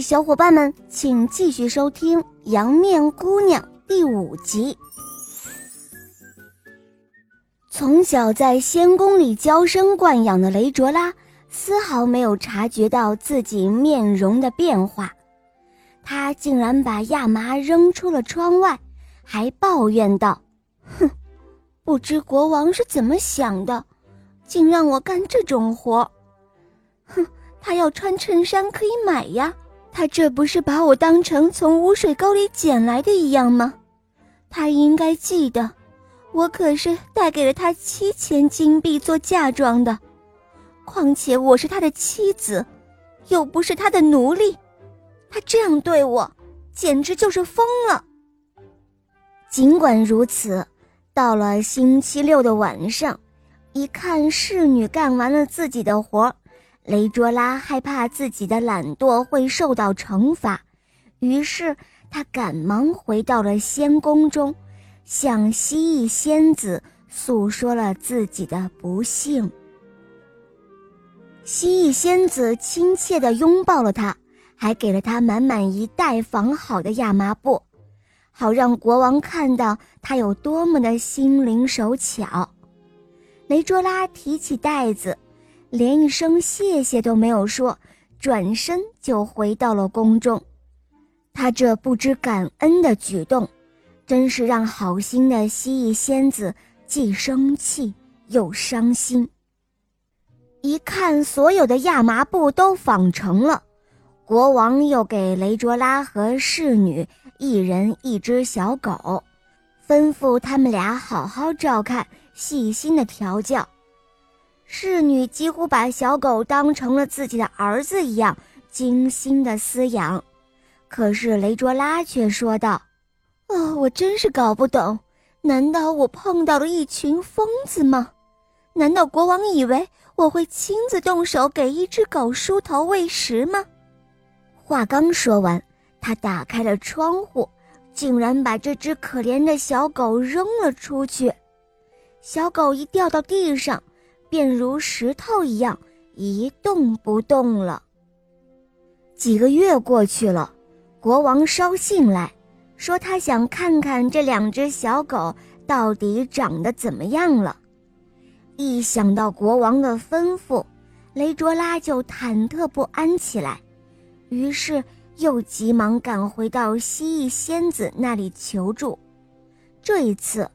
小伙伴们，请继续收听《羊面姑娘》第五集。从小在仙宫里娇生惯养的雷卓拉，丝毫没有察觉到自己面容的变化，她竟然把亚麻扔出了窗外，还抱怨道：“哼，不知国王是怎么想的，竟让我干这种活。哼，他要穿衬衫可以买呀。”他这不是把我当成从污水沟里捡来的一样吗？他应该记得，我可是带给了他七千金币做嫁妆的。况且我是他的妻子，又不是他的奴隶。他这样对我，简直就是疯了。尽管如此，到了星期六的晚上，一看侍女干完了自己的活。雷卓拉害怕自己的懒惰会受到惩罚，于是他赶忙回到了仙宫中，向蜥蜴仙子诉说了自己的不幸。蜥蜴仙子亲切地拥抱了他，还给了他满满一袋缝好的亚麻布，好让国王看到他有多么的心灵手巧。雷卓拉提起袋子。连一声谢谢都没有说，转身就回到了宫中。他这不知感恩的举动，真是让好心的蜥蜴仙子既生气又伤心。一看所有的亚麻布都纺成了，国王又给雷卓拉和侍女一人一只小狗，吩咐他们俩好好照看，细心的调教。侍女几乎把小狗当成了自己的儿子一样精心的饲养，可是雷卓拉却说道：“哦，我真是搞不懂，难道我碰到了一群疯子吗？难道国王以为我会亲自动手给一只狗梳头喂食吗？”话刚说完，他打开了窗户，竟然把这只可怜的小狗扔了出去，小狗一掉到地上。便如石头一样一动不动了。几个月过去了，国王捎信来说，他想看看这两只小狗到底长得怎么样了。一想到国王的吩咐，雷卓拉就忐忑不安起来，于是又急忙赶回到蜥蜴仙子那里求助。这一次。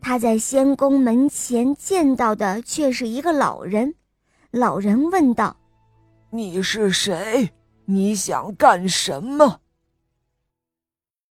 他在仙宫门前见到的却是一个老人。老人问道：“你是谁？你想干什么？”